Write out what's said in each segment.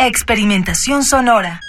Experimentación sonora.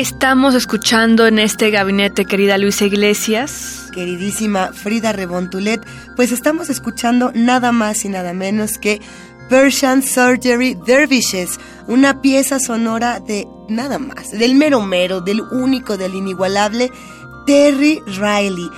Estamos escuchando en este gabinete, querida Luisa Iglesias? Queridísima Frida Rebontulet, pues estamos escuchando nada más y nada menos que Persian Surgery Dervishes, una pieza sonora de nada más, del mero mero, del único, del inigualable Terry Riley.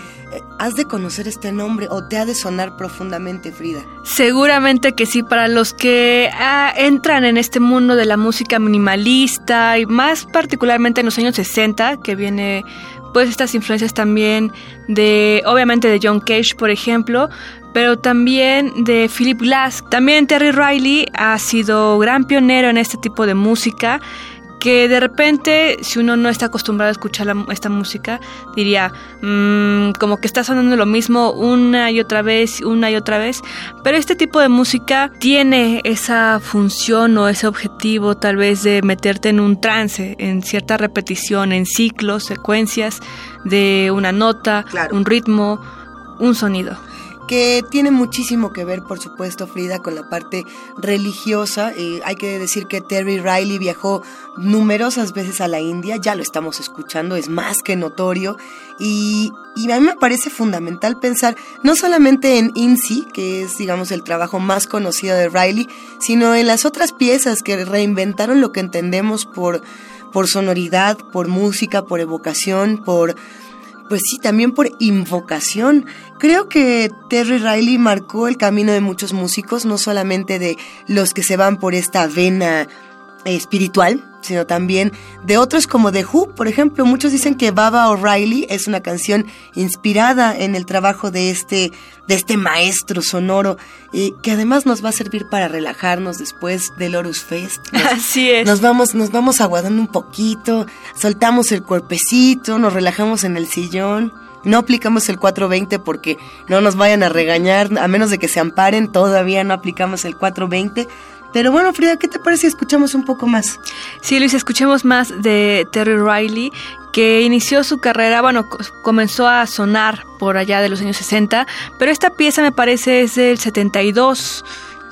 Has de conocer este nombre o te ha de sonar profundamente, Frida. Seguramente que sí, para los que ah, entran en este mundo de la música minimalista y más particularmente en los años 60, que viene pues estas influencias también de, obviamente de John Cage, por ejemplo, pero también de Philip Glass. También Terry Riley ha sido gran pionero en este tipo de música que de repente, si uno no está acostumbrado a escuchar la- esta música, diría, "Mm, como que está sonando lo mismo una y otra vez, una y otra vez. Pero este tipo de música tiene esa función o ese objetivo tal vez de meterte en un trance, en cierta repetición, en ciclos, secuencias de una nota, Claro. un ritmo, un sonido. Que tiene muchísimo que ver, por supuesto, Frida, con la parte religiosa. Eh, hay que decir que Terry Riley viajó numerosas veces a la India, ya lo estamos escuchando, es más que notorio. Y, y a mí me parece fundamental pensar no solamente en INSI, que es, digamos, el trabajo más conocido de Riley, sino en las otras piezas que reinventaron lo que entendemos por, por sonoridad, por música, por evocación, por pues sí, también por invocación. Creo que Terry Riley marcó el camino de muchos músicos, no solamente de los que se van por esta vena espiritual, sino también de otros como The Who, por ejemplo. Muchos dicen que Baba O'Reilly es una canción inspirada en el trabajo de este, de este maestro sonoro, eh, que además nos va a servir para relajarnos después del Horus Fest. Nos- Así es. nos vamos, nos vamos aguadando un poquito, soltamos el cuerpecito, nos relajamos en el sillón. No aplicamos el 420 porque no nos vayan a regañar, a menos de que se amparen, todavía no aplicamos el 420. Pero bueno, Frida, ¿qué te parece si escuchamos un poco más? Sí, Luis, escuchemos más de Terry Riley, que inició su carrera, bueno, co- comenzó a sonar por allá de los años 60, pero esta pieza me parece es del 72.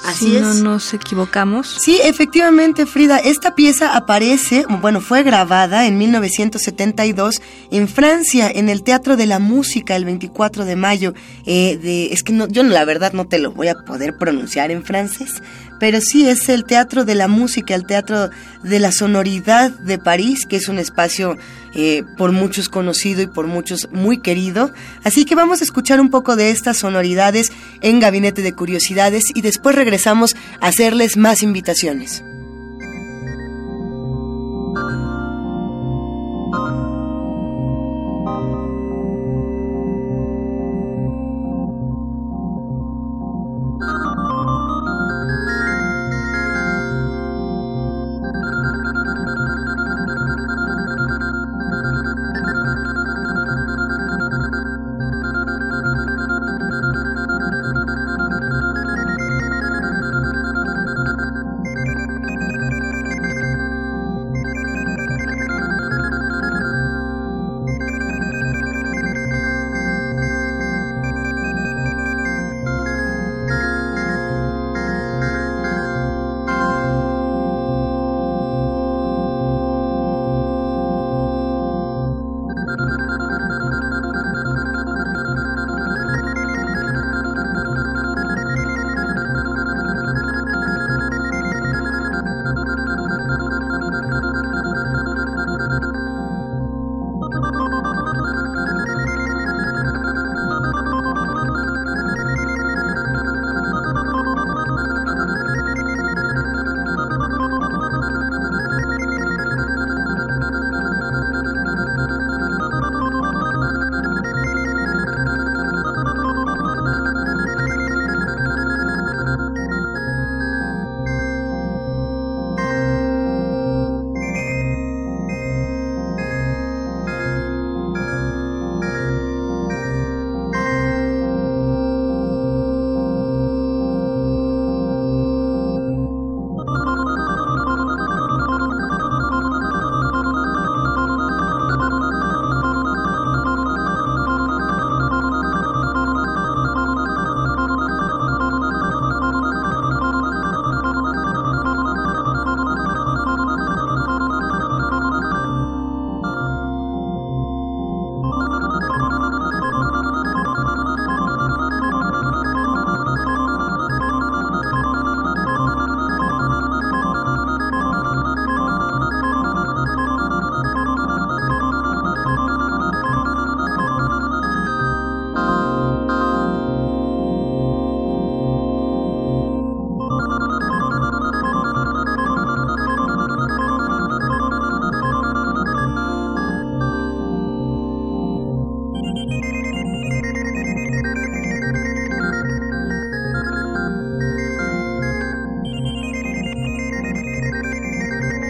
Así si es. no nos equivocamos. Sí, efectivamente, Frida, esta pieza aparece, bueno, fue grabada en 1972 en Francia, en el Teatro de la Música, el 24 de mayo. Eh, de, es que no, yo la verdad no te lo voy a poder pronunciar en francés, pero sí es el Teatro de la Música, el Teatro de la Sonoridad de París, que es un espacio eh, por muchos conocido y por muchos muy querido. Así que vamos a escuchar un poco de estas sonoridades en Gabinete de Curiosidades y después regresamos a hacerles más invitaciones.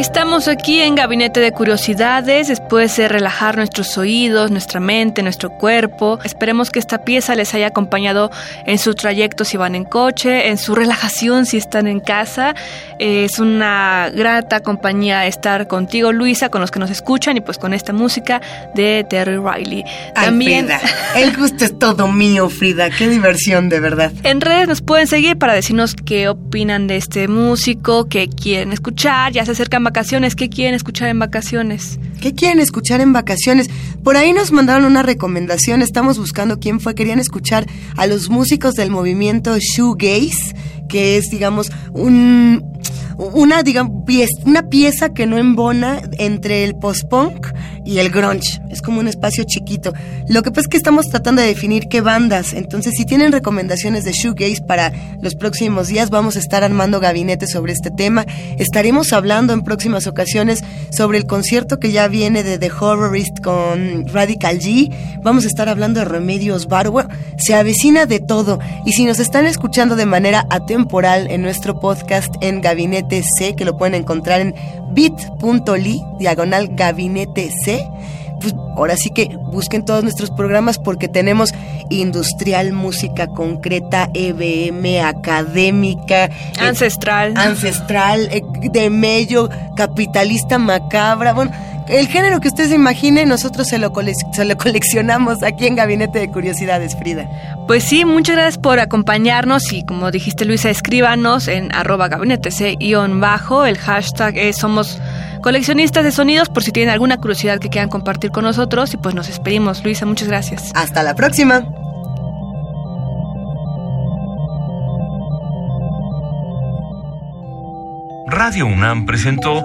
Estamos aquí en Gabinete de Curiosidades, después de relajar nuestros oídos, nuestra mente, nuestro cuerpo. Esperemos que esta pieza les haya acompañado en su trayecto si van en coche, en su relajación si están en casa. Es una grata compañía estar contigo, Luisa, con los que nos escuchan y pues con esta música de Terry Riley. También Frida, el gusto es todo mío, Frida. Qué diversión, de verdad. En redes nos pueden seguir para decirnos qué opinan de este músico, qué quieren escuchar, ya se acercan vacaciones, ¿qué quieren escuchar en vacaciones? ¿Qué quieren escuchar en vacaciones? Por ahí nos mandaron una recomendación, estamos buscando quién fue, querían escuchar a los músicos del movimiento shoegaze, que es, digamos, un, una, digamos, pieza, una pieza que no embona entre el post-punk y el grunge. Es como un espacio chiquito. Lo que pasa es que estamos tratando de definir qué bandas. Entonces, si tienen recomendaciones de shoegaze para los próximos días, vamos a estar armando gabinetes sobre este tema. Estaremos hablando en próximas ocasiones sobre el concierto que ya viene de The Horrorist con Radical G. Vamos a estar hablando de Remedios Barwa. Se avecina de todo. Y si nos están escuchando de manera atemporal en nuestro podcast en Gabinete C, que lo pueden encontrar en bit.ly, diagonal gabinete C. Pues ahora sí que busquen todos nuestros programas porque tenemos industrial, música concreta, EBM, académica, eh, ancestral, ancestral, eh, de medio, capitalista macabra, bueno, el género que usted se imagine, nosotros se lo, se lo coleccionamos aquí en Gabinete de Curiosidades, Frida. Pues sí, muchas gracias por acompañarnos y como dijiste Luisa, escríbanos en arroba gabinete C-bajo, el hashtag es somos coleccionistas de sonidos por si tienen alguna curiosidad que quieran compartir con nosotros y pues nos despedimos. Luisa, muchas gracias. Hasta la próxima. Radio UNAM presentó